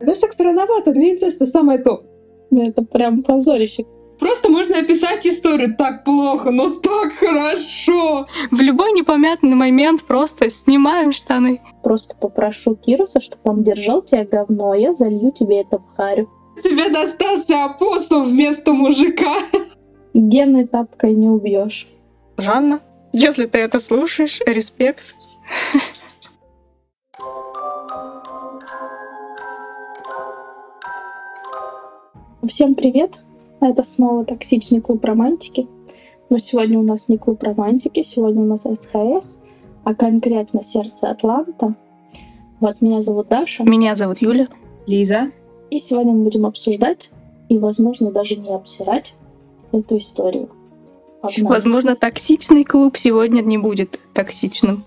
Да секс рановато, для инцеста самое то. Это прям позорище. Просто можно описать историю так плохо, но так хорошо. В любой непомятный момент просто снимаем штаны. Просто попрошу Кируса, чтобы он держал тебя говно, а я залью тебе это в харю. Тебе достался опоссум вместо мужика. Генной тапкой не убьешь. Жанна, если ты это слушаешь, респект. Всем привет! Это снова токсичный клуб романтики. Но сегодня у нас не клуб романтики, сегодня у нас СХС, а конкретно сердце Атланта. Вот меня зовут Даша. Меня зовут Юля. Лиза. И сегодня мы будем обсуждать и, возможно, даже не обсирать эту историю. Погнали. Возможно, токсичный клуб сегодня не будет токсичным.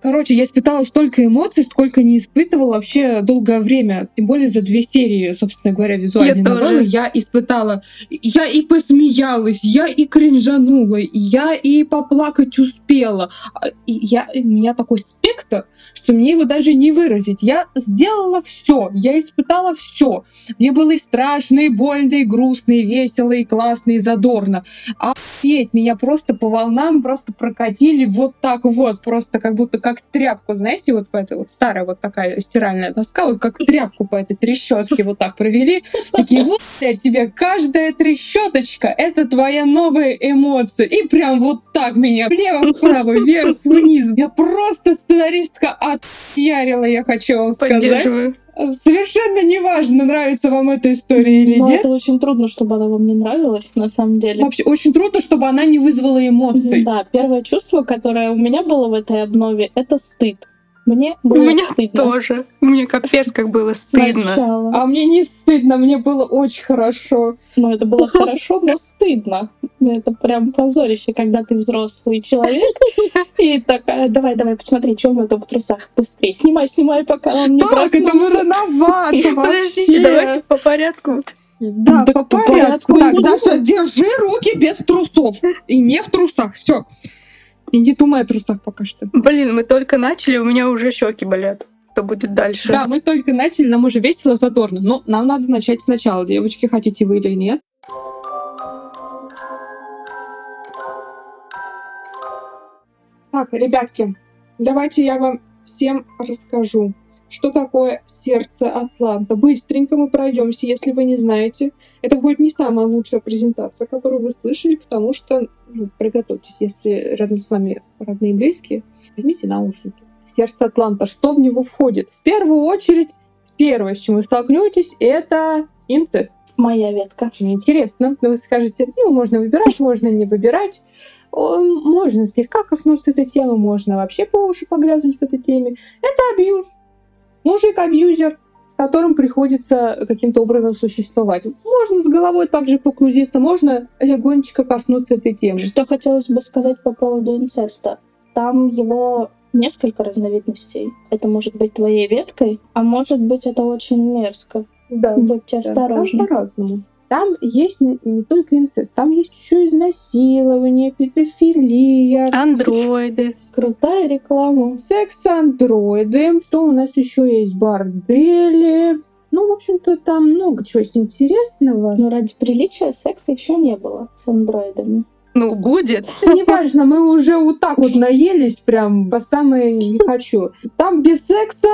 Короче, я испытала столько эмоций, сколько не испытывала вообще долгое время. Тем более за две серии, собственно говоря, визуальной Я новеллы тоже. я испытала. Я и посмеялась, я и кринжанула, я и поплакать успела. А, И я, у меня такой спектр, что мне его даже не выразить. Я сделала все, я испытала все. Мне было и страшно, и больно, и грустно, и весело, и классно, и задорно. Охуеть, меня просто по волнам просто прокатили вот так вот, просто как будто как тряпку, знаете, вот по этой вот старая вот такая стиральная доска, вот как тряпку по этой трещотке вот так провели. Такие, вот, блядь, тебе каждая трещоточка — это твоя новая эмоция. И прям вот так меня влево-вправо, вверх-вниз. Я просто сценаристка отъярила, я хочу вам сказать. Совершенно неважно, нравится вам эта история или Но нет. это очень трудно, чтобы она вам не нравилась, на самом деле. Вообще очень трудно, чтобы она не вызвала эмоций. Да, первое чувство, которое у меня было в этой обнове, это стыд. Мне У было меня стыдно. тоже. Мне капец как было стыдно. Сначала. А мне не стыдно, мне было очень хорошо. Ну, это было хорошо, но стыдно. Это прям позорище, когда ты взрослый человек и такая, давай, давай, посмотри, что мы там в трусах быстрее. Снимай, снимай, пока он не Так, это рановато Подождите, давайте вообще. по порядку. Да, по по порядку. Так, Даша, держи руки без трусов. И не в трусах, все. И не думай о трусах пока что. Блин, мы только начали, у меня уже щеки болят. Что будет дальше? Да, мы только начали, нам уже весело, задорно. Но нам надо начать сначала, девочки, хотите вы или нет. Так, ребятки, давайте я вам всем расскажу, что такое сердце Атланта. Быстренько мы пройдемся, если вы не знаете. Это будет не самая лучшая презентация, которую вы слышали, потому что ну, приготовьтесь, если рядом с вами родные и близкие, возьмите наушники. Сердце Атланта, что в него входит? В первую очередь, первое, с чем вы столкнетесь, это инцест. Моя ветка. Интересно. Но вы скажете, ну, можно выбирать, можно не выбирать. Можно слегка коснуться этой темы, можно вообще по уши погрязнуть в этой теме. Это абьюз. Мужик-абьюзер, с которым приходится каким-то образом существовать. Можно с головой также погрузиться, можно легонечко коснуться этой темы. Что хотелось бы сказать по поводу инцеста? Там его несколько разновидностей. Это может быть твоей веткой, а может быть это очень мерзко. Да. Будьте Да, осторожны. Там по-разному. Там есть не, только инцест, там есть еще изнасилование, педофилия, Андроиды. Крутая реклама. секс-андроиды. Что у нас еще есть? Бордели. Ну, в общем-то, там много чего есть интересного. Но ради приличия секса еще не было с андроидами. Ну, будет. Это неважно, мы уже вот так вот наелись, прям по самое не хочу. Там без секса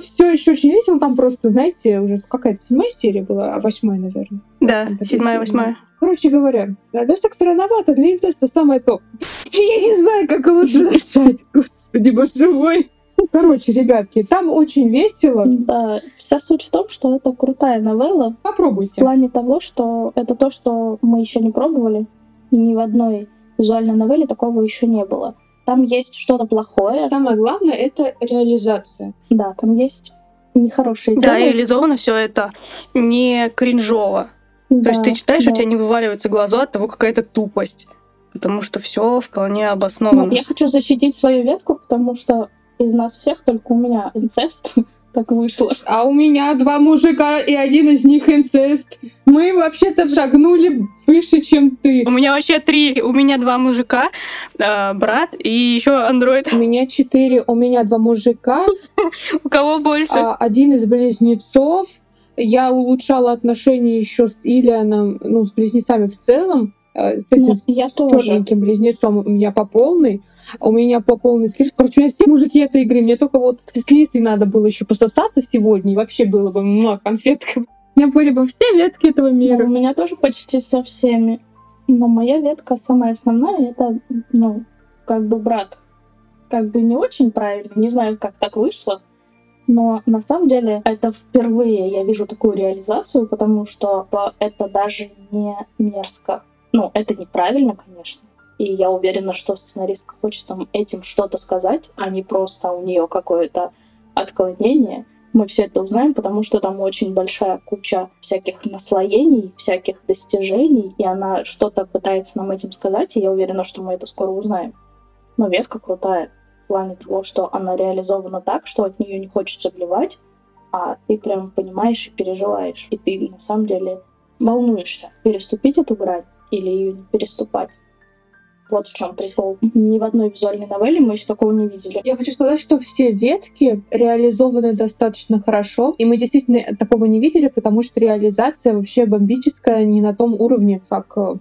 все еще очень весело. Там просто, знаете, уже какая-то седьмая серия была, а восьмая, наверное. Да, седьмая, восьмая. Короче говоря, да, да, секс рановато, для инцеста самое то. Я не знаю, как лучше начать. Господи, боже мой. Короче, ребятки, там очень весело. Да, вся суть в том, что это крутая новелла в Попробуйте. плане того, что это то, что мы еще не пробовали. Ни в одной визуальной новелле такого еще не было. Там есть что-то плохое, Самое главное это реализация. да, там есть нехорошие Да, темы. реализовано все это не кринжово. То есть Да, ты читаешь, да. у тебя не вываливаются глаза от того, какая-то тупость. Потому что все вполне обосновано. я хочу защитить свою ветку, потому что из нас всех только у меня инцест. так вышло. А у меня два мужика, и один из них инцест. Мы вообще-то шагнули выше, чем ты. У меня вообще три. У меня два мужика, э, брат и еще андроид. У меня четыре, у меня два мужика, У кого больше? а один из близнецов. Я улучшала отношения еще с Ильяном, ну, с близнецами в целом. Э, С этим Ну, я с тоже. черненьким близнецом у меня по полной. У меня по полной с Крис. Короче, у меня все мужики этой игры. Мне только вот с Лисой надо было еще пососаться сегодня, и вообще было бы муа, конфетка. У меня были бы все ветки этого Ну, мира. у меня тоже почти со всеми. Но моя ветка самая основная, это, ну, как бы брат. Как бы не очень правильно, не знаю, как так вышло. Но на самом деле это впервые я вижу такую реализацию, потому что это даже не мерзко. Ну, это неправильно, конечно. И я уверена, что сценаристка хочет там этим что-то сказать, а не просто у нее какое-то отклонение. Мы все это узнаем, потому что там очень большая куча всяких наслоений, всяких достижений, и она что-то пытается нам этим сказать, и я уверена, что мы это скоро узнаем. Но ветка крутая в плане того, что она реализована так, что от нее не хочется блевать, а ты прям понимаешь и переживаешь. И ты на самом деле волнуешься, переступить эту грань или ее не переступать. Вот в чем прикол. Ни в одной визуальной новелле мы еще такого не видели. Я хочу сказать, что все ветки реализованы достаточно хорошо, и мы действительно такого не видели, потому что реализация вообще бомбическая, не на том уровне, как э,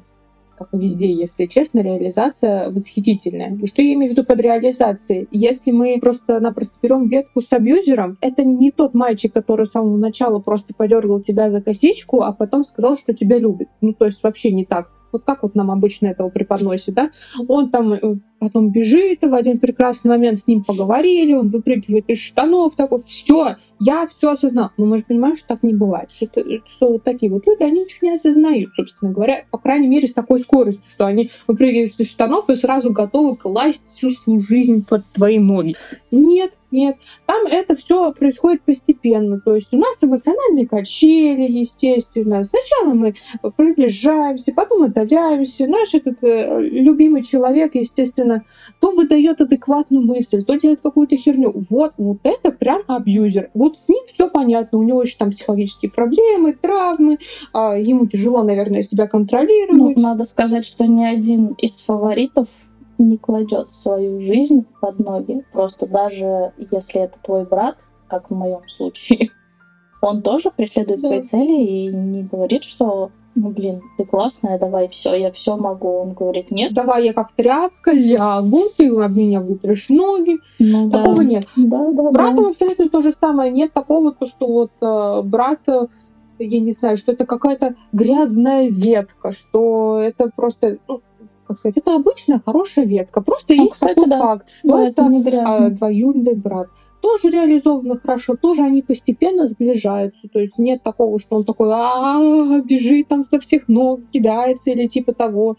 как везде, если честно, реализация восхитительная. И что я имею в виду под реализацией? Если мы просто-напросто берем ветку с абьюзером, это не тот мальчик, который с самого начала просто подергал тебя за косичку, а потом сказал, что тебя любит. Ну, то есть вообще не так. Вот как вот нам обычно этого преподносят, да? Он там э, потом бежит, в один прекрасный момент с ним поговорили, он выпрыгивает из штанов, такой, все, я все осознал. Но мы же понимаем, что так не бывает, что, это- что вот такие вот люди, они ничего не осознают, собственно говоря, по крайней мере, с такой скоростью, что они выпрыгивают из штанов и сразу готовы класть всю свою жизнь под твои ноги. Нет, нет, там это все происходит постепенно, то есть у нас эмоциональные качели, естественно. Сначала мы приближаемся, потом отдаляемся. Наш этот э, любимый человек, естественно, то выдает адекватную мысль, то делает какую-то херню. Вот, вот это прям абьюзер. Вот с ним все понятно. У него еще там психологические проблемы, травмы. а, ему тяжело, наверное, себя Ну, контролировать. надо сказать, что ни один из фаворитов не кладет свою жизнь под ноги. Просто даже если это твой брат, как в моем случае, он тоже преследует Да. свои цели и не говорит, что ну блин, ты классная, давай все, я все могу. Он говорит, нет, Давай я как тряпка лягу, ты об меня вытрешь ноги. ну да. Такого нет. Да, да, Братом да. абсолютно то же самое. Нет такого, то, что вот э, брат, э, я не знаю, что это какая-то грязная ветка, что это просто, ну, как сказать, это обычная хорошая ветка. Просто Ну, есть кстати, такой да. факт, что Да, это это не грязно. двоюродный брат. Тоже реализовано хорошо, тоже они постепенно сближаются. То есть нет такого, что он такой а бежит там со всех ног, кидается или типа того.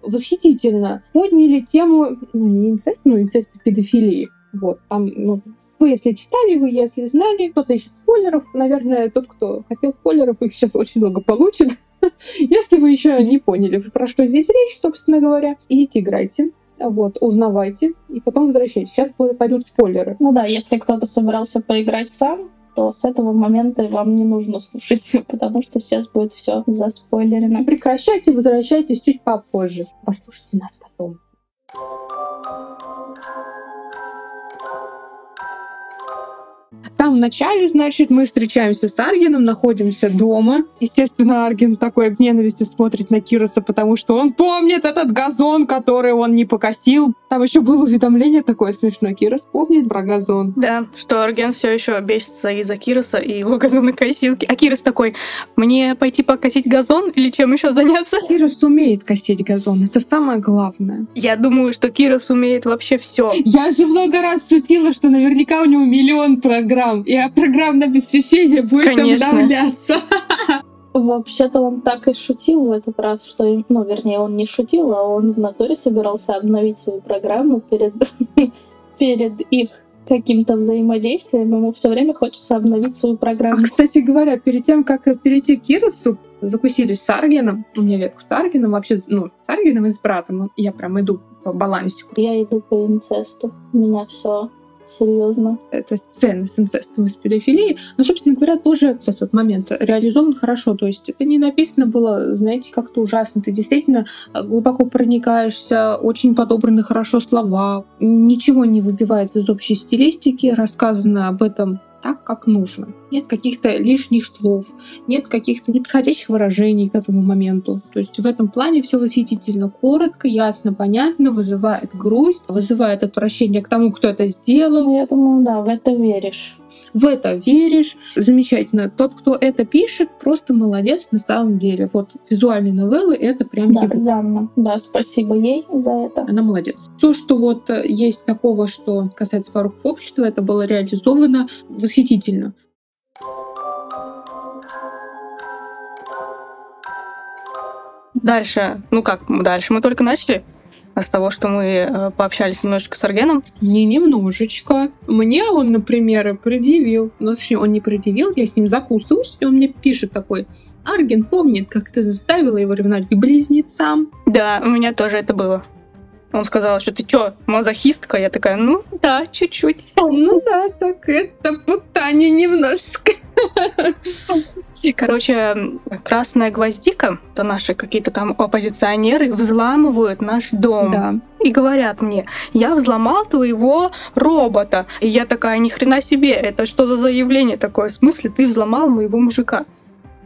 Восхитительно. Подняли тему, ну, не инцест, ну, инцест и педофилии. Вот, там, ну, вы, если читали, вы, если знали, кто-то ищет спойлеров, наверное, тот, кто хотел спойлеров, их сейчас очень много получит. Если вы еще не поняли, про что здесь речь, собственно говоря, идите играйте, вот, узнавайте, и потом возвращайтесь. Сейчас пойдут спойлеры. Ну да, если кто-то собирался поиграть сам, то с этого момента вам не нужно слушать, потому что сейчас будет все заспойлерено. Прекращайте, возвращайтесь чуть попозже. Послушайте нас потом. В самом начале, значит, мы встречаемся с Аргеном, находимся дома. Естественно, Арген такой в ненависти смотрит на Кироса, потому что он помнит этот газон, который он не покосил. Там еще было уведомление такое смешное. Кирос помнит про газон. Да, что Арген все еще бесится из-за Кироса и его газонокосилки. А Кирос такой, мне пойти покосить газон или чем еще заняться? Кирос умеет косить газон, это самое главное. Я думаю, что Кирос умеет вообще все. Я же много раз шутила, что наверняка у него миллион программ, и программное обеспечение будет Конечно. обновляться. Вообще-то он так и шутил в этот раз, что, ну, вернее, он не шутил, а он в натуре собирался обновить свою программу перед, перед их каким-то взаимодействием. Ему все время хочется обновить свою А, программу. кстати говоря, перед тем, как перейти к Киросу, закусились с Аргеном. У меня ветка с Аргеном, вообще, ну, с Аргеном и с братом. Я прям иду по балансику. Я иду по инцесту. У меня все Серьезно. это сцены с инцестом и с педофилией, но, собственно говоря, тоже этот момент реализован хорошо. То есть это не написано было, знаете, как-то ужасно. Ты действительно э, глубоко проникаешься, очень подобраны хорошо слова, ничего не выбивается из общей стилистики, рассказано об этом так, как нужно. Нет каких-то лишних слов, нет каких-то неподходящих выражений к этому моменту. То есть в этом плане все восхитительно коротко, ясно, понятно, вызывает грусть, вызывает отвращение к тому, кто это сделал. Ну, я думаю, да, в это веришь. В это веришь. Замечательно. Тот, кто это пишет, просто молодец на самом деле. Вот визуальные новеллы — это прям Да, его. Жанна. Да, спасибо ей за это. Она молодец. Все, что вот э, есть такого, что касается пороков общества, это было реализовано восхитительно. Дальше, ну как, дальше мы только начали. А с того, что мы э, пообщались немножечко с Аргеном. Не немножечко. Мне он, например, предъявил. Ну, точнее, он не предъявил, я с ним закусываюсь, и он мне пишет такой. Арген помнит, как ты заставила его ревновать к близнецам. Да, у меня тоже это было. Он сказал, что ты чё, мазохистка? Я такая, ну да, чуть-чуть. Ну да, так это путание немножко. И, короче, красная гвоздика, это наши какие-то там оппозиционеры, взламывают наш дом. Да. И говорят мне, я взломал твоего робота. И я такая, ни хрена себе, это что за заявление такое? В смысле, ты взломал моего мужика?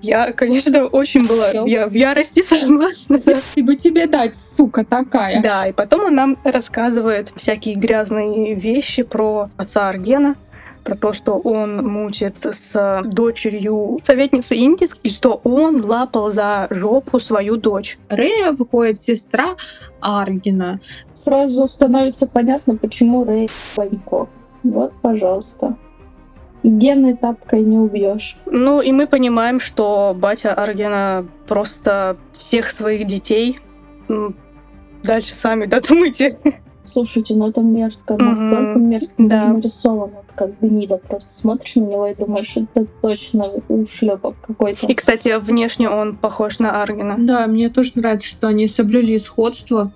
Я, конечно, очень была я в ярости согласна. да. И бы тебе дать, сука такая. Да, и потом он нам рассказывает всякие грязные вещи про отца Аргена, про то, что он мучается с дочерью советницы Индис, и что он лапал за жопу свою дочь. Рея выходит сестра Аргина. Сразу становится понятно, почему Рэй Ванько. Вот, пожалуйста. Гены тапкой не убьешь. Ну, и мы понимаем, что батя Аргена просто всех своих детей дальше сами додумайте. Слушайте, ну это мерзко, Мгм. настолько мерзко Да. нарисовано, вот как гнида. Просто смотришь на него и думаешь, что это точно ушлепок какой-то. И, кстати, внешне он похож на Аргена. Да, мне тоже нравится, что они соблюли сходство.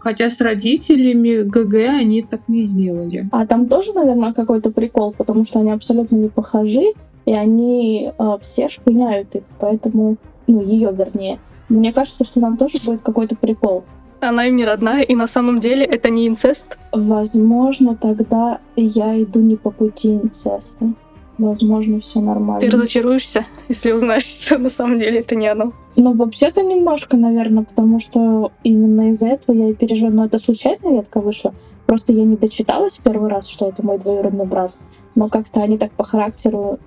Хотя с родителями ГГ они так не сделали. А там тоже, наверное, какой-то прикол, потому что они абсолютно не похожи, и они э, все шпыняют их, поэтому, ну, ее вернее. Мне кажется, что там тоже будет какой-то прикол. Она им не родная, и на самом деле это не инцест. Возможно, тогда я иду не по пути инцеста. Возможно, все Ты нормально. разочаруешься, если узнаешь, что на самом деле это не оно. Ну, вообще-то немножко, наверное, потому что именно из-за этого я и переживаю. Но это случайная ветка вышла. Просто я не дочиталась в первый раз, что это мой двоюродный брат. Но как-то они так по характеру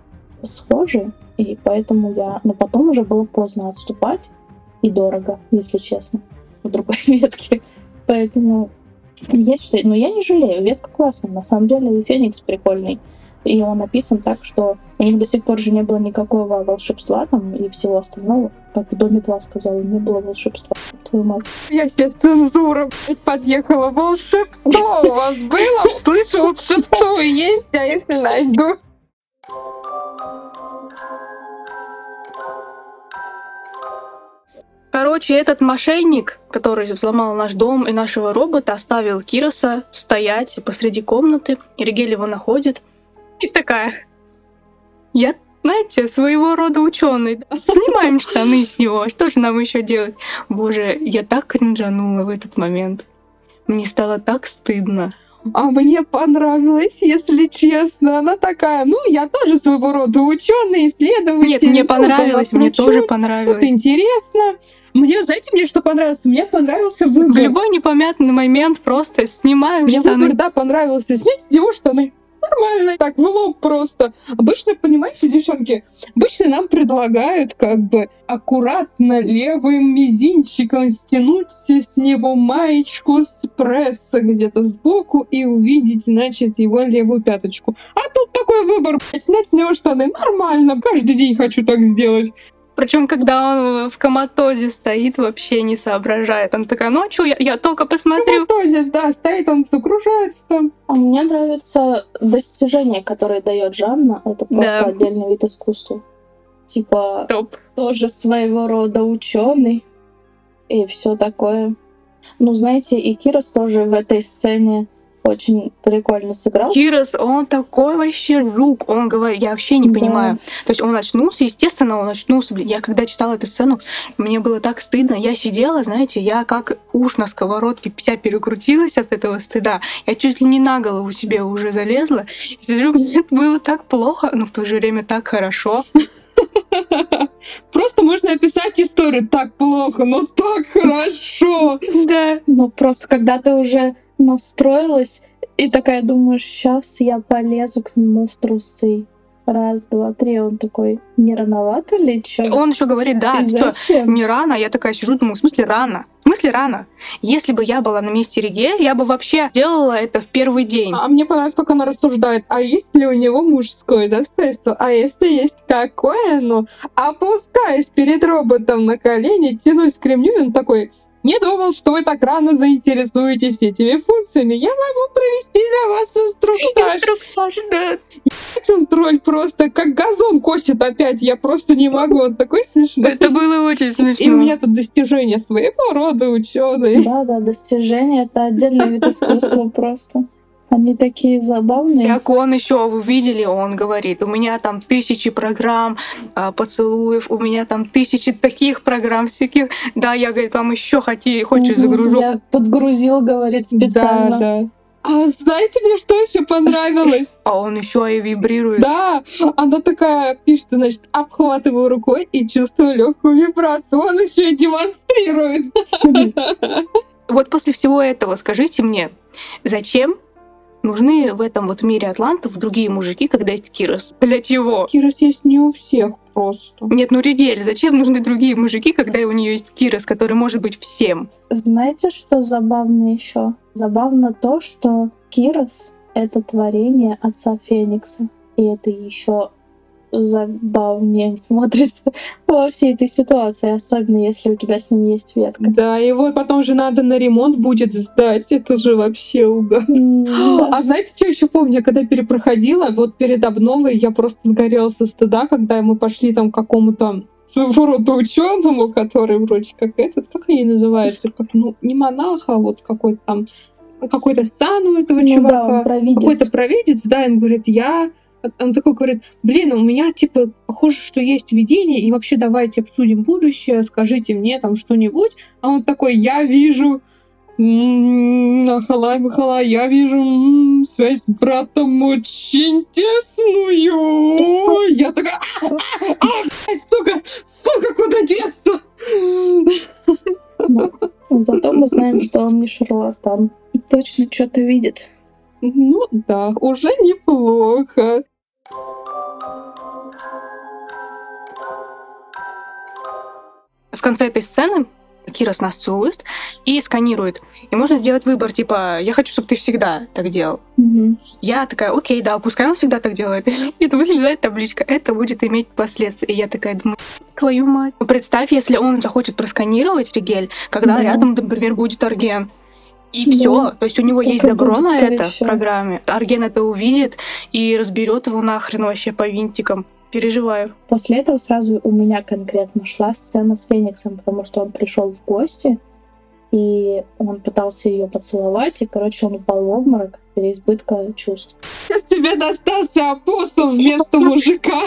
схожи, и поэтому я... Но потом уже было поздно отступать, и дорого, если честно, по другой ветке. Поэтому есть что... Но я не жалею, ветка классная. На самом деле и Феникс прикольный. И он написан так, что у них до сих пор же не было никакого волшебства там и всего остального. Как в Доме 2 сказала, не было волшебства. Твою мать. Я сейчас цензура подъехала. Волшебство у вас было? Слышу, волшебство есть, а если найду? Короче, этот мошенник, который взломал наш дом и нашего робота, оставил Кироса стоять посреди комнаты. И Ригель его находит. И такая, я, знаете, своего рода ученый. Снимаем штаны с него. Что же нам еще делать? Боже, я так кринжанула в этот момент. Мне стало так стыдно. А мне понравилось, если честно. Она такая, ну, я тоже своего рода ученый, исследователь. Нет, мне ну, понравилось, мне тоже понравилось. интересно. Мне, знаете, мне что понравилось? Мне понравился В выбор. любой непонятный момент просто снимаем Мне штаны. выбор, да, понравился. Снять с него штаны. Нормально, так, в лоб просто. Обычно, понимаете, девчонки, обычно нам предлагают как бы аккуратно левым мизинчиком стянуть с него маечку с пресса где-то сбоку и увидеть, значит, его левую пяточку. А тут такой выбор, блядь, снять с него штаны. Нормально, каждый день хочу так сделать. Причем, когда он в коматозе стоит, вообще не соображает. Он такая, ну а чё, я, я только посмотрю. Тозис, да, стоит он, закружается там. А мне нравится достижение, которое дает Жанна. Это просто Да. отдельный вид искусства. Типа, Топ. тоже своего рода ученый и все такое. Ну, знаете, и Кирос тоже в этой сцене очень прикольно сыграл. Кирос, он такой вообще жук. Он говорит, я вообще не Да. понимаю. То есть он очнулся, естественно, он очнулся. Блин, Я когда читала эту сцену, мне было так стыдно. Я сидела, знаете, я как уж на сковородке вся перекрутилась от этого стыда. Я чуть ли не на голову себе уже залезла. И сижу, мне было так плохо, но в то же время так хорошо. Просто можно описать историю так плохо, но так хорошо. Да. Ну, просто когда ты уже настроилась и такая думаешь, сейчас я полезу к нему в трусы. Раз, два, три. Он такой, не рановато ли? Чё? Он еще говорит, да, И зачем? не рано. Я такая сижу, думаю, в смысле рано? В смысле рано? Если бы я была на месте Ригель, я бы вообще сделала это в первый день. А мне понравилось, как она рассуждает, а есть ли у него мужское достоинство? А если есть, какое оно? Опускаясь перед роботом на колени, тянусь к ремню, и он такой, не думал, что вы так рано заинтересуетесь этими функциями. Я могу провести для вас инструктаж. Инструктаж, да. Он тролль просто, как газон косит опять. Я просто не могу. Он такой смешной. Это было очень смешно. И у меня тут достижения своего рода ученые. Да, да, достижение это отдельный вид искусства просто. Они такие забавные. Как он еще, вы видели, он говорит, у меня там тысячи программ а, поцелуев, у меня там тысячи таких программ всяких. Да, я, говорит, вам еще хоти, хочешь Мгм, загружу. Я подгрузил, говорит, специально. Да, да. А знаете, мне что еще понравилось? А он еще и вибрирует. Да, она такая пишет, значит, обхватываю рукой и чувствую легкую вибрацию. Он еще и демонстрирует. Вот после всего этого скажите мне, зачем нужны в этом вот мире атлантов другие мужики, когда есть Кирос? Для чего? Кирос есть не у всех просто. Нет, ну Ригель, зачем нужны другие мужики, когда у нее есть Кирос, который может быть всем? Знаете, что забавно еще? Забавно то, что Кирос — это творение отца Феникса. И это еще забавнее смотрится во всей этой ситуации, особенно если у тебя с ним есть ветка. Да, его потом же надо на ремонт будет сдать. Это же вообще угар. Да. А знаете, что еще помню? Я когда перепроходила, вот перед обновой я просто сгорела со стыда, когда мы пошли там к какому-то своего рода ученому, который вроде как этот, как они называются, как, ну, не монах, а вот какой-то там, какой-то сан у этого Ну да, чувака. провидец. какой-то провидец, да, он говорит, я... Он такой говорит, блин, у меня, типа, похоже, что есть видение, и вообще давайте обсудим будущее, скажите мне там что-нибудь. А он такой, я вижу, м, Ахалай, Махалай, я вижу м, связь с братом очень тесную. Я такая, а, а, а, сука, сука, куда деться? Зато мы знаем, что он не шарлатан. Точно что-то видит. Ну да, уже неплохо. Конце этой сцены Кирос нас целует и сканирует. И можно сделать выбор, типа, я хочу, чтобы ты всегда так делал. Мгм. Я такая, окей, да, пускай он всегда так делает. И тут вылезает табличка, это будет иметь последствия. И я такая думаю, твою мать. Представь, если он захочет просканировать Ригель, когда Да. рядом, например, будет Арген. И Да. все. То есть у него Так есть добро на это в программе. Арген это увидит и разберет его нахрен вообще по винтикам. Переживаю. После этого сразу у меня конкретно шла сцена с Фениксом, потому что он пришел в гости, и он пытался ее поцеловать, и, короче, он упал в обморок от переизбытка чувств. Сейчас тебе достался опоссум вместо мужика.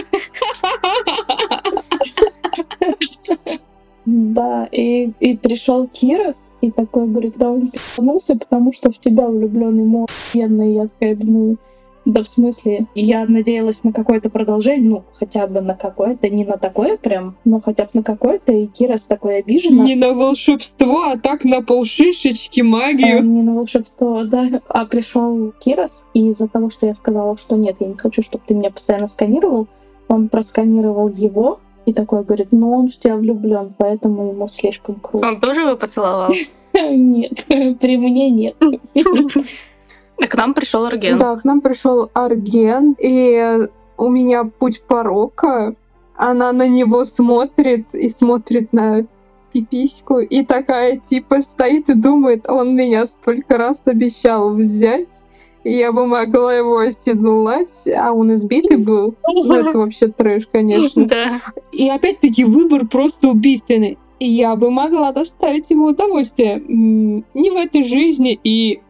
Да, и, и пришел Кирос, и такой говорит, да он пи***нулся, потому что в тебя влюбленный мой охуенный». Я такая думаю, да в смысле, я надеялась на какое-то продолжение, ну, хотя бы на какое-то, не на такое прям, но хотя бы на какое-то, и Кирос такой обиженный. Не на волшебство, а так на полшишечки А, магию. не на волшебство, да. А пришел Кирос, и из-за того, что я сказала, что нет, я не хочу, чтобы ты меня постоянно сканировал, он просканировал его и такой говорит, ну он в тебя влюблен, поэтому ему слишком круто. Он тоже его поцеловал? Нет, при мне нет. К нам пришел Арген. Да, к нам пришел Арген, и у меня путь порока. Она на него смотрит и смотрит на пипиську, и такая типа стоит и думает, он меня столько раз обещал взять, и я бы могла его оседлать, а он избитый был. Ну, это вообще трэш, конечно. Да. И опять-таки выбор просто убийственный. И я бы могла доставить ему удовольствие. Не в этой жизни и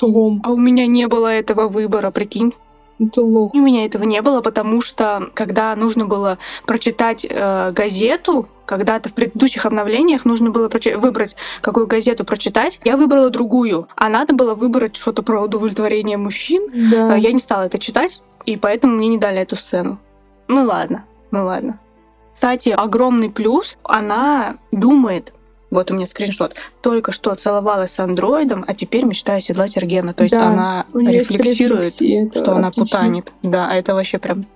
Том. А у меня не было этого выбора, прикинь. Это лох. У меня этого не было, потому что когда нужно было прочитать э, газету, когда-то в предыдущих обновлениях нужно было выбрать, какую газету прочитать, я выбрала другую. А надо было выбрать что-то про удовлетворение мужчин. Да. Э, Я не стала это читать, и поэтому мне не дали эту сцену. Ну ладно, ну ладно. Кстати, огромный плюс, она думает, вот у меня скриншот, только что целовалась с андроидом, а теперь мечтаю седлать Ергена. То есть Да, она рефлексирует, что она отлично. путанит. Да, а это вообще прям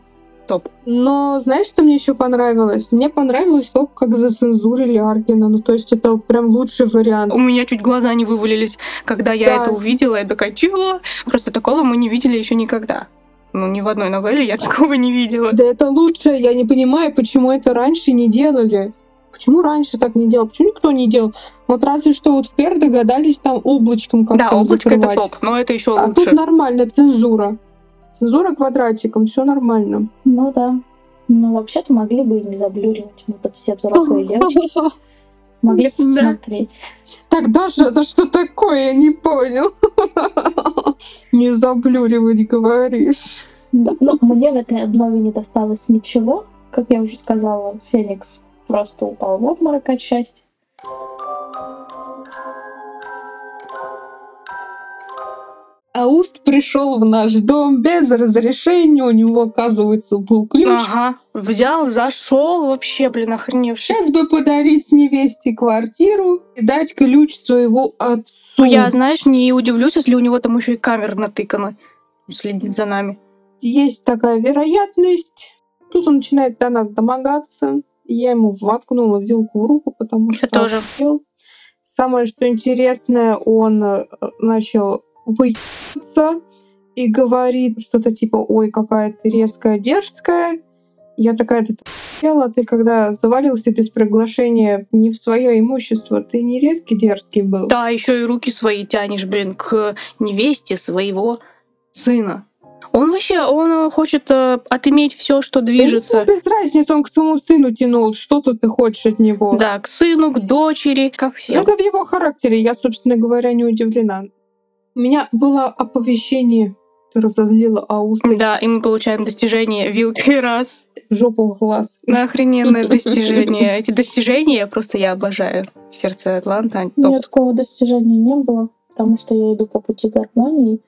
топ. Но знаешь, что мне еще понравилось? Мне понравилось то, как зацензурили Аргена. Ну, то есть это прям лучший вариант. У меня чуть глаза не вывалились, когда я Да. это увидела. Я такая, чего? Просто такого мы не видели еще никогда. Ну, ни в одной новелле я такого не видела. Да это лучшее. Я не понимаю, почему это раньше не делали. Почему раньше так не делал? Почему никто не делал? Вот разве что вот в Кэр догадались там облачком как Да, облачко это закрывать. топ, но это еще А лучше. тут нормально, цензура. Цензура квадратиком, все нормально. Ну да. Ну, вообще-то могли бы и не заблюривать. Мы тут все взрослые девочки. Могли бы посмотреть. Так, Даша, это что такое? Я не понял. Не заблюривать, говоришь. Да. Но мне в этой обнове не досталось ничего. Как я уже сказала, Феникс просто упал в обморок от счастья. Ауст пришел в наш дом без разрешения, у него, оказывается, был ключ. Ага, взял, зашел вообще, блин, охреневший. Сейчас бы подарить невесте квартиру и дать ключ своего отцу. Ну, я, знаешь, не удивлюсь, если у него там еще и камера натыкана. Следит за нами. Есть такая вероятность. Тут он начинает до нас домогаться. Я ему воткнула вилку в руку, потому Я что тоже. хотел. Самое, что интересное, он э, начал выебаться и говорит что-то типа «Ой, какая ты резкая, дерзкая». Я такая, ты охуела, ты когда завалился без приглашения не в свое имущество, ты не резкий, дерзкий был. Да, еще и руки свои тянешь, блин, к невесте своего сына. Он вообще, он хочет э, отыметь все, что движется. ему без разницы, он к своему сыну тянул. Что-то ты хочешь от него. Да, к сыну, к дочери, ко всем. Это в его характере. Я, собственно говоря, не удивлена. У меня было оповещение. Ты разозлила Ауста Да, и мы получаем достижение вилкой раз. жопу в глаз. Ну, охрененное достижение. Эти достижения просто я обожаю. В сердце Атланта. У меня такого достижения не было, потому что я иду по пути гармонии,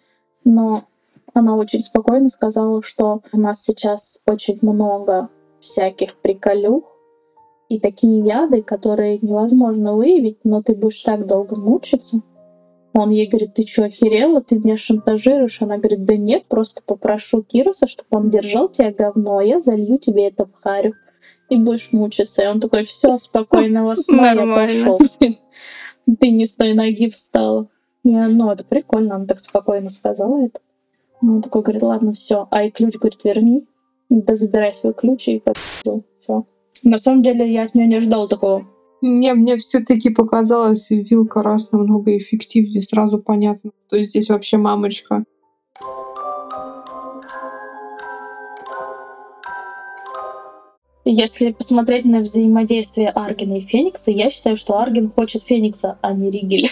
но она очень спокойно сказала, что у нас сейчас очень много всяких приколюх и такие яды, которые невозможно выявить, но ты будешь так долго мучиться. Он ей говорит, ты что, охерела? Ты меня шантажируешь? Она говорит, да нет, просто попрошу Кироса, чтобы он держал тебя говно, а я залью тебе это в харю. И будешь мучиться. И он такой, все, спокойного сна, я пошел. Ты не с той ноги встала. Я, ну, это прикольно, она так спокойно сказала это. Он такой говорит, ладно, все. А и ключ, говорит, верни. Да забирай свой ключ и попил. Все. На самом деле я от нее не ожидала такого. Не, мне все-таки показалось, вилка раз намного эффективнее, сразу понятно. То есть здесь вообще мамочка. Если посмотреть на взаимодействие Аргена и Феникса, я считаю, что Арген хочет Феникса, а не Ригеля.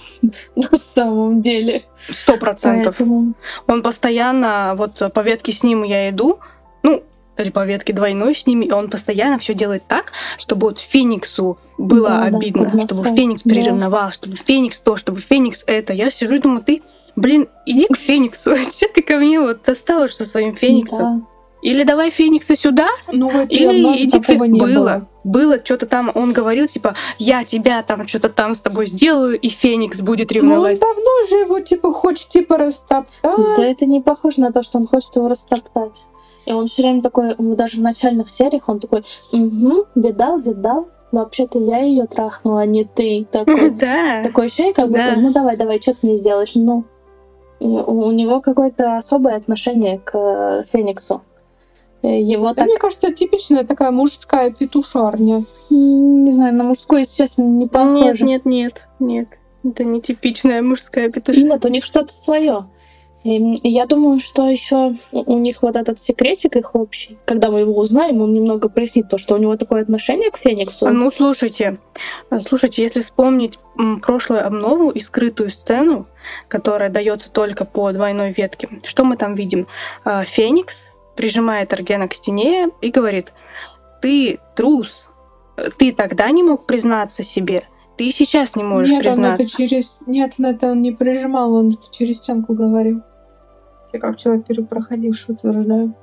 На самом деле. Сто процентов. Он постоянно, вот по ветке с ним я иду, ну, или по ветке двойной с ними, и он постоянно все делает так, чтобы вот Фениксу было Да, обидно, чтобы Феникс да. переревновал, чтобы Феникс то, чтобы Феникс это. Я сижу и думаю, ты, блин, иди к Фениксу, че ты ко мне вот достала со своим Фениксом? да. Или давай Феникса сюда, Ну, в этой или иди к не было. было. Было что-то там, он говорил, типа, я тебя там что-то там с тобой сделаю, и Феникс будет Ну, он ревновать. давно же его, типа, хочет, типа, растоптать. Да это не похоже на то, что он хочет его растоптать. И он все время такой, даже в начальных сериях он такой, угу, видал, видал. Вообще-то я ее трахнула, а не ты. Такой, Да. такое ощущение, как будто, Да. ну давай, давай, что ты мне сделаешь? Ну, у него какое-то особое отношение к э, Фениксу. Его Да, так, мне кажется, типичная такая мужская петушарня. не знаю, на мужской, если честно, не Нет, похоже. нет, нет, нет. Это не типичная мужская петушка. Нет, у них что-то свое. И я думаю, что еще у них вот этот секретик их общий. Когда мы его узнаем, он немного прояснит то, что у него такое отношение к Фениксу. Ну, слушайте, слушайте, если вспомнить прошлую обнову и скрытую сцену, которая дается только по двойной ветке, что мы там видим? А, Феникс прижимает Аргена к стене и говорит, ты трус, ты тогда не мог признаться себе, ты сейчас не можешь Нет, признаться. Он это через... Нет, он это он не прижимал, он это через стенку говорил. Я как человек, перепроходивший, утверждаю.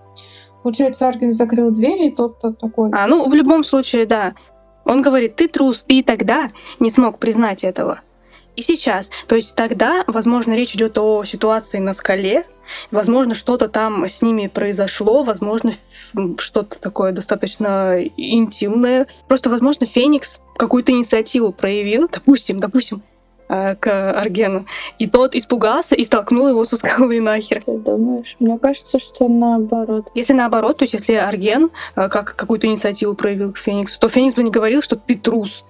Получается, Арген закрыл дверь, и тот-то такой. А, ну, в любом случае, да. Он говорит, ты трус, ты тогда не смог признать этого. И сейчас. То есть тогда, возможно, речь идет о ситуации на скале, возможно, что-то там с ними произошло, возможно, что-то такое достаточно интимное. Просто, возможно, Феникс какую-то инициативу проявил, допустим, допустим, э, к Аргену. И тот испугался и столкнул его со скалы нахер. Ты думаешь? Мне кажется, что наоборот. Если наоборот, то есть если Арген э, как какую-то инициативу проявил к Фениксу, то Феникс бы не говорил, что ты трус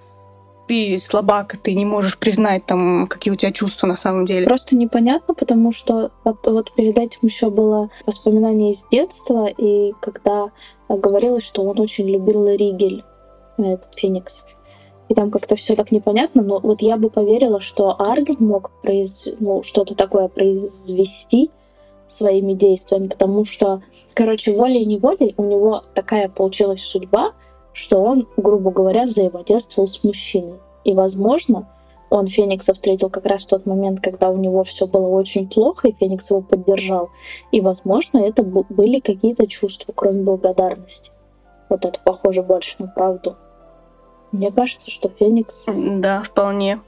ты слабак, ты не можешь признать там, какие у тебя чувства на самом деле. Просто непонятно, потому что вот, вот перед этим еще было воспоминание из детства, и когда говорилось, что он очень любил Ригель, этот Феникс. И там как-то все так непонятно, но вот я бы поверила, что Арген мог произ... ну, что-то такое произвести своими действиями, потому что, короче, волей-неволей у него такая получилась судьба, что он, грубо говоря, взаимодействовал с мужчиной. И, возможно, он Феникса встретил как раз в тот момент, когда у него все было очень плохо, и Феникс его поддержал. И, возможно, это были какие-то чувства, кроме благодарности. Вот это похоже больше на правду. Мне кажется, что Феникс... Да, вполне.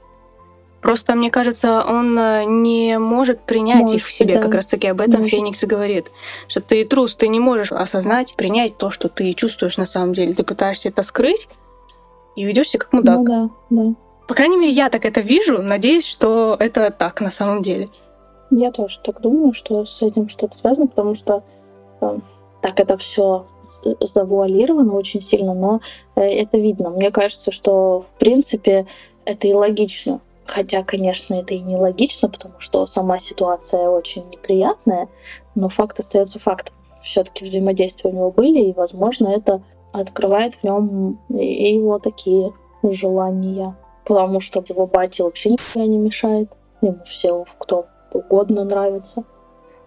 Просто, мне кажется, он э, не может принять может, их в себе. Да. Как раз таки об этом может. Феникс и говорит. Что ты трус, ты не можешь осознать, принять то, что ты чувствуешь на самом деле. Ты пытаешься это скрыть и ведешься как мудак. Ну да, да. По крайней мере, я так это вижу. Надеюсь, что это так на самом деле. Я тоже так думаю, что с этим что-то связано, потому что э, так это все завуалировано очень сильно, но э, это видно. Мне кажется, что в принципе это и логично. Хотя, конечно, это и нелогично, потому что сама ситуация очень неприятная, но факт остается фактом. Все-таки взаимодействия у него были, и, возможно, это открывает в нем и его такие желания. Потому что его бате вообще нихуя не мешает. Ему все, кто угодно нравится.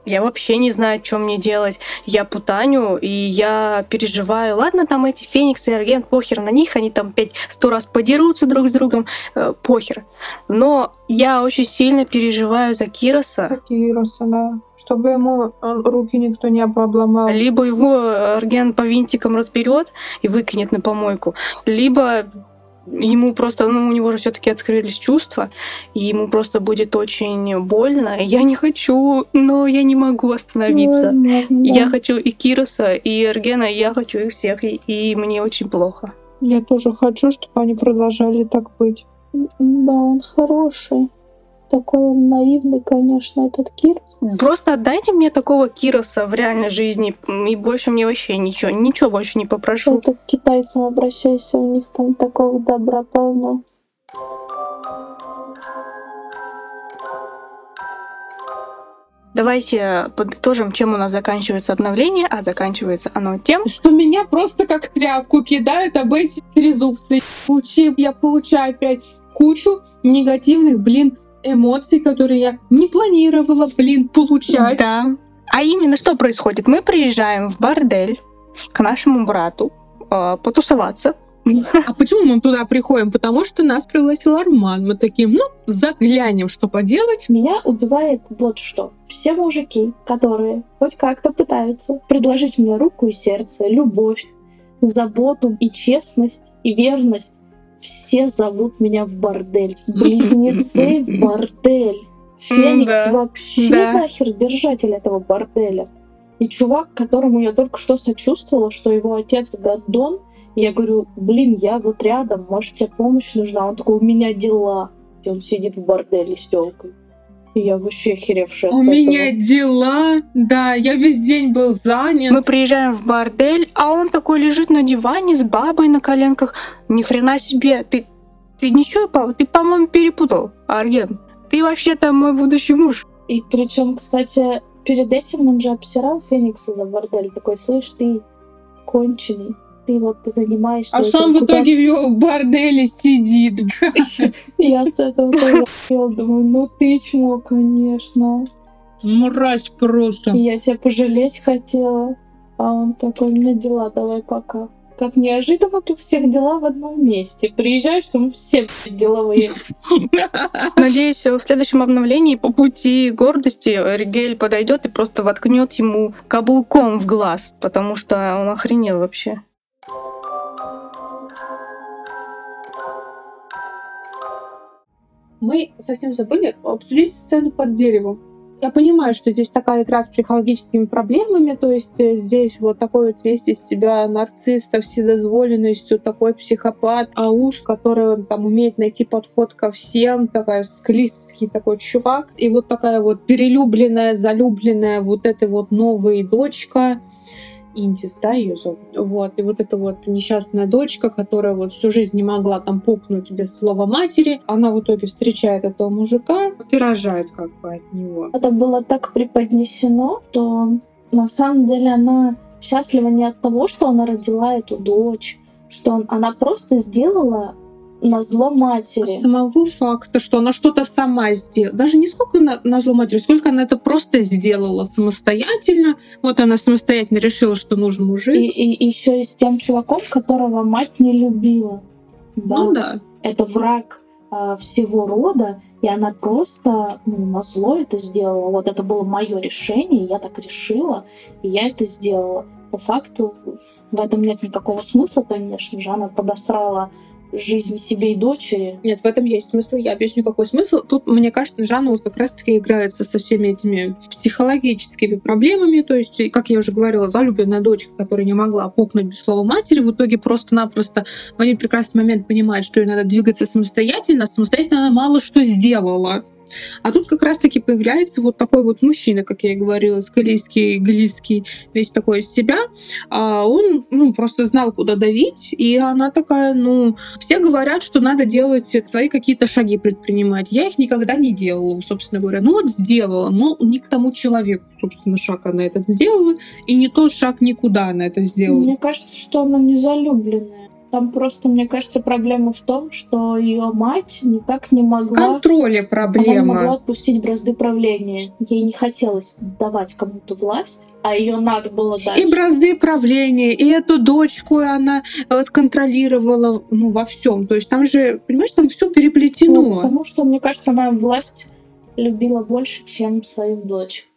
Я вообще не знаю, что мне делать. Я путаню, и я переживаю. Ладно, там эти Фениксы и Арген, похер на них, они там пять сто раз подерутся друг с другом, э, похер. Но я очень сильно переживаю за Кироса. За Кироса, да. Чтобы ему руки никто не обломал. Либо его Арген по винтикам разберет и выкинет на помойку, либо ему просто, ну, у него же все-таки открылись чувства, и ему просто будет очень больно. Я не хочу, но я не могу остановиться. Возможно, да. Я хочу и Кироса, и Эргена, и я хочу их всех, и, и мне очень плохо. Я тоже хочу, чтобы они продолжали так быть. Да, он хороший такой он наивный, конечно, этот Кирос. Просто отдайте мне такого Кироса в реальной жизни, и больше мне вообще ничего, ничего больше не попрошу. Это к китайцам обращайся, у них там такого добра полно. Давайте подытожим, чем у нас заканчивается обновление, а заканчивается оно тем, что меня просто как тряпку кидают об эти трезубцы. Я получаю опять кучу негативных, блин, эмоций, которые я не планировала, блин, получать. Да. А именно что происходит? Мы приезжаем в бордель к нашему брату э, потусоваться. А почему мы туда приходим? Потому что нас пригласил Арман. Мы таким, ну, заглянем, что поделать. Меня убивает вот что. Все мужики, которые хоть как-то пытаются предложить мне руку и сердце, любовь, заботу и честность и верность, все зовут меня в бордель. Близнецы в бордель. Феникс да. вообще да. нахер держатель этого борделя. И чувак, которому я только что сочувствовала, что его отец Гаддон, я говорю, блин, я вот рядом, может тебе помощь нужна? Он такой, у меня дела. И он сидит в борделе с телкой. Я вообще охеревшая У меня этого. дела, да, я весь день был занят. Мы приезжаем в бордель, а он такой лежит на диване с бабой на коленках. Ни хрена себе, ты, ты ничего, ты, по-моему, перепутал, Арген. Ты вообще-то мой будущий муж. И причем, кстати, перед этим он же обсирал Феникса за бордель. Такой, слышь, ты конченый. Ты вот занимаешься А сам в куда итоге в его борделе сидит. Я с этого думаю, ну ты чмо, конечно. Мразь просто. Я тебя пожалеть хотела. А он такой, у меня дела, давай пока. Как неожиданно у всех дела в одном месте. Приезжаешь, там все деловые. Надеюсь, в следующем обновлении по пути гордости Ригель подойдет и просто воткнет ему каблуком в глаз, потому что он охренел вообще. Мы совсем забыли обсудить сцену под деревом. Я понимаю, что здесь такая игра с психологическими проблемами, то есть э, здесь вот такой вот весь из себя нарцисс со вседозволенностью, такой психопат, аус, который он там умеет найти подход ко всем, такая склизкий такой чувак. И вот такая вот перелюбленная, залюбленная вот эта вот новая дочка, Индис, да, ее зовут. Вот. И вот эта вот несчастная дочка, которая вот всю жизнь не могла там пукнуть без слова матери, она в итоге встречает этого мужика и рожает как бы от него. Это было так преподнесено, что на самом деле она счастлива не от того, что она родила эту дочь, что он- она просто сделала на зло матери. От самого факта, что она что-то сама сделала. Даже не сколько на, на зло матери, сколько она это просто сделала самостоятельно. Вот она самостоятельно решила, что нужен мужик. И, и еще и с тем чуваком, которого мать не любила. Да. Ну да. Это враг а, всего рода, и она просто ну, на зло это сделала. Вот это было мое решение, я так решила, и я это сделала. По факту в этом нет никакого смысла, конечно же. Она подосрала жизнь себе и дочери. Нет, в этом есть смысл. Я объясню, какой смысл. Тут, мне кажется, Жанна вот как раз-таки играется со всеми этими психологическими проблемами. То есть, как я уже говорила, залюбленная дочка, которая не могла пукнуть без слова матери, в итоге просто-напросто в один прекрасный момент понимает, что ей надо двигаться самостоятельно. Самостоятельно она мало что сделала. А тут как раз-таки появляется вот такой вот мужчина, как я и говорила, скалийский, глийский, весь такой из себя. А он, ну, просто знал, куда давить, и она такая, ну, все говорят, что надо делать свои какие-то шаги предпринимать. Я их никогда не делала, собственно говоря. Ну вот сделала, но не к тому человеку, собственно, шаг она этот сделала, и не тот шаг никуда она это сделала. Мне кажется, что она не залюбленная. Там просто, мне кажется, проблема в том, что ее мать никак не В могла контроле Она не проблема. могла отпустить бразды правления. Ей не хотелось давать кому-то власть, а ее надо было дать. И бразды правления, и эту дочку она вот контролировала ну, во всем. То есть там же, понимаешь, там все Ну, переплетено. потому что, мне кажется, она власть любила больше, чем свою дочь.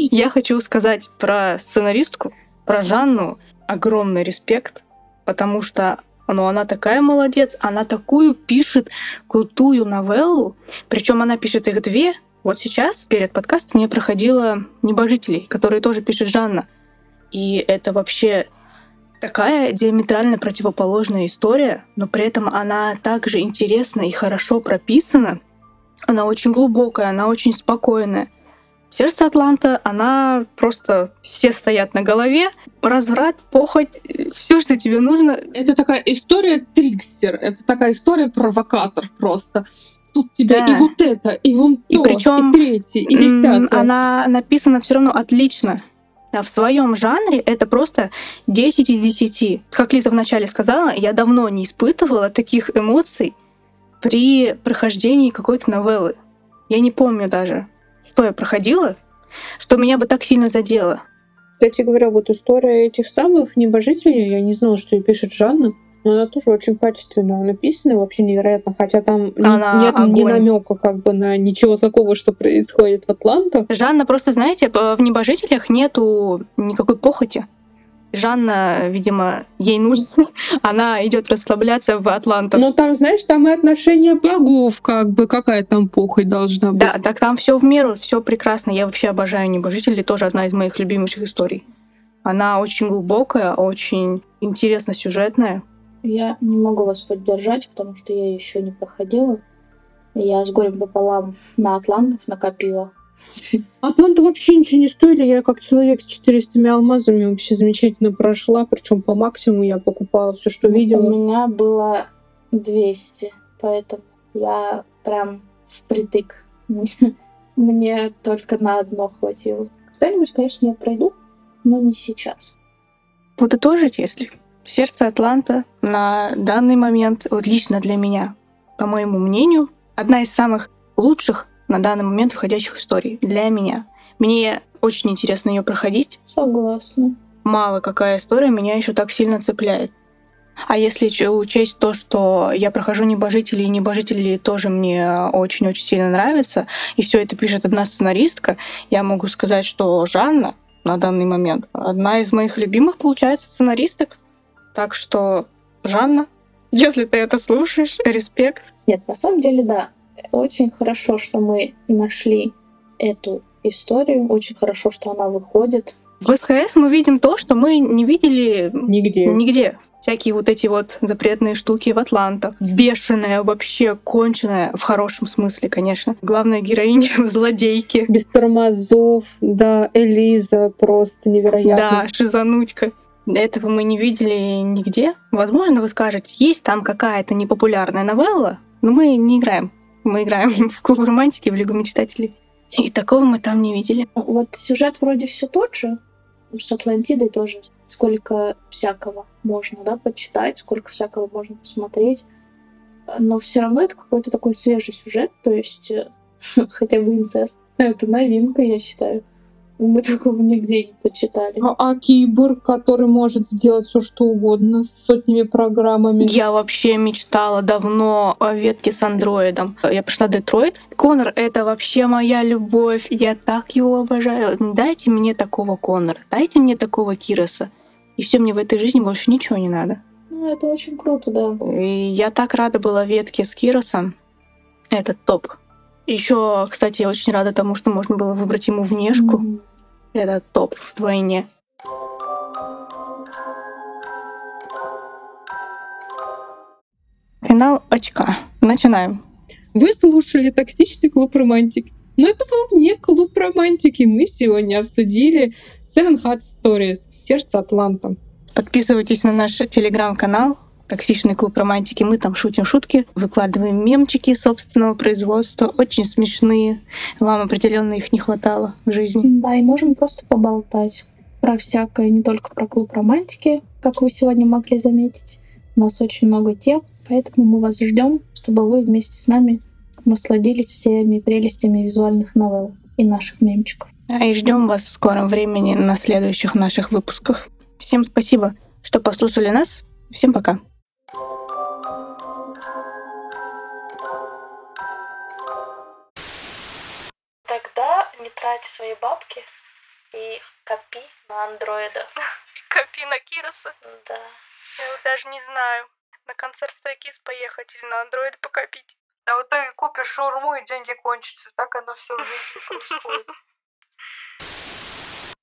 Я хочу сказать про сценаристку, про Жанну огромный респект, потому что ну, она такая молодец, она такую пишет крутую новеллу, причем она пишет их две. Вот сейчас, перед подкастом, я проходила «Небожителей», которые тоже пишет Жанна. И это вообще такая диаметрально противоположная история, но при этом она также интересна и хорошо прописана. Она очень глубокая, она очень спокойная. Сердце Атланта, она просто все стоят на голове. Разврат, похоть, все, что тебе нужно. Это такая история трикстер, это такая история провокатор просто. Тут тебя Да. и вот это, и вон И то, причем, и третий, и М, десятое. Она написана все равно отлично. Да, в своем жанре это просто 10 из 10. Как Лиза вначале сказала, я давно не испытывала таких эмоций при прохождении какой-то новеллы. Я не помню даже, что я проходила, что меня бы так сильно задело. Кстати говоря, вот история этих самых небожителей, я не знала, что ее пишет Жанна, но она тоже очень качественно написана, вообще невероятно, хотя там Она нет ни огонь. намека как бы на ничего такого, что происходит в Атлантах. Жанна просто, знаете, в небожителях нету никакой похоти. Жанна, видимо, ей нужно, она идет расслабляться в Атлантах. Но там, знаешь, там и отношения богов, как бы, какая там похоть должна быть. Да, так там все в меру, все прекрасно. Я вообще обожаю небожители, тоже одна из моих любимейших историй. Она очень глубокая, очень интересно сюжетная. Я не могу вас поддержать, потому что я еще не проходила. Я с горем пополам на атлантов накопила. Атланта вообще ничего не стоили. Я как человек с 400 алмазами вообще замечательно прошла. Причем по максимуму я покупала все, что У видела. меня было 200, поэтому Я прям впритык. Мне только на одно хватило. Когда-нибудь, конечно, я пройду, но не сейчас. Подытожить, если сердце Атланта на данный момент, вот лично для меня, по моему мнению, одна из самых лучших на данный момент выходящих историй для меня. Мне очень интересно ее проходить. Согласна. Мало какая история меня еще так сильно цепляет. А если учесть то, что я прохожу небожители, и небожители тоже мне очень-очень сильно нравятся, и все это пишет одна сценаристка, я могу сказать, что Жанна на данный момент одна из моих любимых, получается, сценаристок. Так что, Жанна, если ты это слушаешь, респект. Нет, на самом деле, да. Очень хорошо, что мы нашли эту историю. Очень хорошо, что она выходит. В СХС мы видим то, что мы не видели Нигде. нигде. Всякие вот эти вот запретные штуки в Атланта. Бешеная, вообще конченая, в хорошем смысле, конечно. Главная героиня злодейки. Без тормозов, да, Элиза просто невероятно. Да, шизанучка. Этого мы не видели нигде. Возможно, вы скажете, есть там какая-то непопулярная новелла, но мы не играем. Мы играем в клуб романтики, в Лигу мечтателей. И такого мы там не видели. Вот сюжет вроде все тот же, с Атлантидой тоже. Сколько всякого можно, да, почитать, сколько всякого можно посмотреть. Но все равно это какой-то такой свежий сюжет, то есть хотя бы инцест. Это новинка, я считаю. Мы такого нигде не почитали. А, а киборг, который может сделать все что угодно с сотнями программами. Я вообще мечтала давно о ветке с андроидом. Я пришла в Детройт. Конор — это вообще моя любовь. Я так его обожаю. Дайте мне такого Конора, дайте мне такого Кироса. И все мне в этой жизни больше ничего не надо. Ну, это очень круто, да. И я так рада была ветке с Киросом. Это топ. Еще, кстати, я очень рада тому, что можно было выбрать ему внешку. Мгм. Это топ вдвойне. Финал очка. Начинаем. Вы слушали «Токсичный клуб романтики». Но это был не клуб романтики. Мы сегодня обсудили Seven Heart Stories, Сердце Атланта. Подписывайтесь на наш телеграм-канал «Токсичный клуб романтики». Мы там шутим шутки, выкладываем мемчики собственного производства, очень смешные. Вам определенно их не хватало в жизни. Да, и можем просто поболтать про всякое, не только про клуб романтики, как вы сегодня могли заметить. У нас очень много тем, поэтому мы вас ждем, чтобы вы вместе с нами насладились всеми прелестями визуальных новелл и наших мемчиков. А и ждем вас в скором времени на следующих наших выпусках. Всем спасибо, что послушали нас. Всем пока. Не трать свои бабки и копи на андроида. Копи на Кироса. Да. Я даже не знаю. На концерт Стайкис поехать или на андроид покопить. А в итоге купишь шаурму и деньги кончатся. Так оно все в жизни происходит.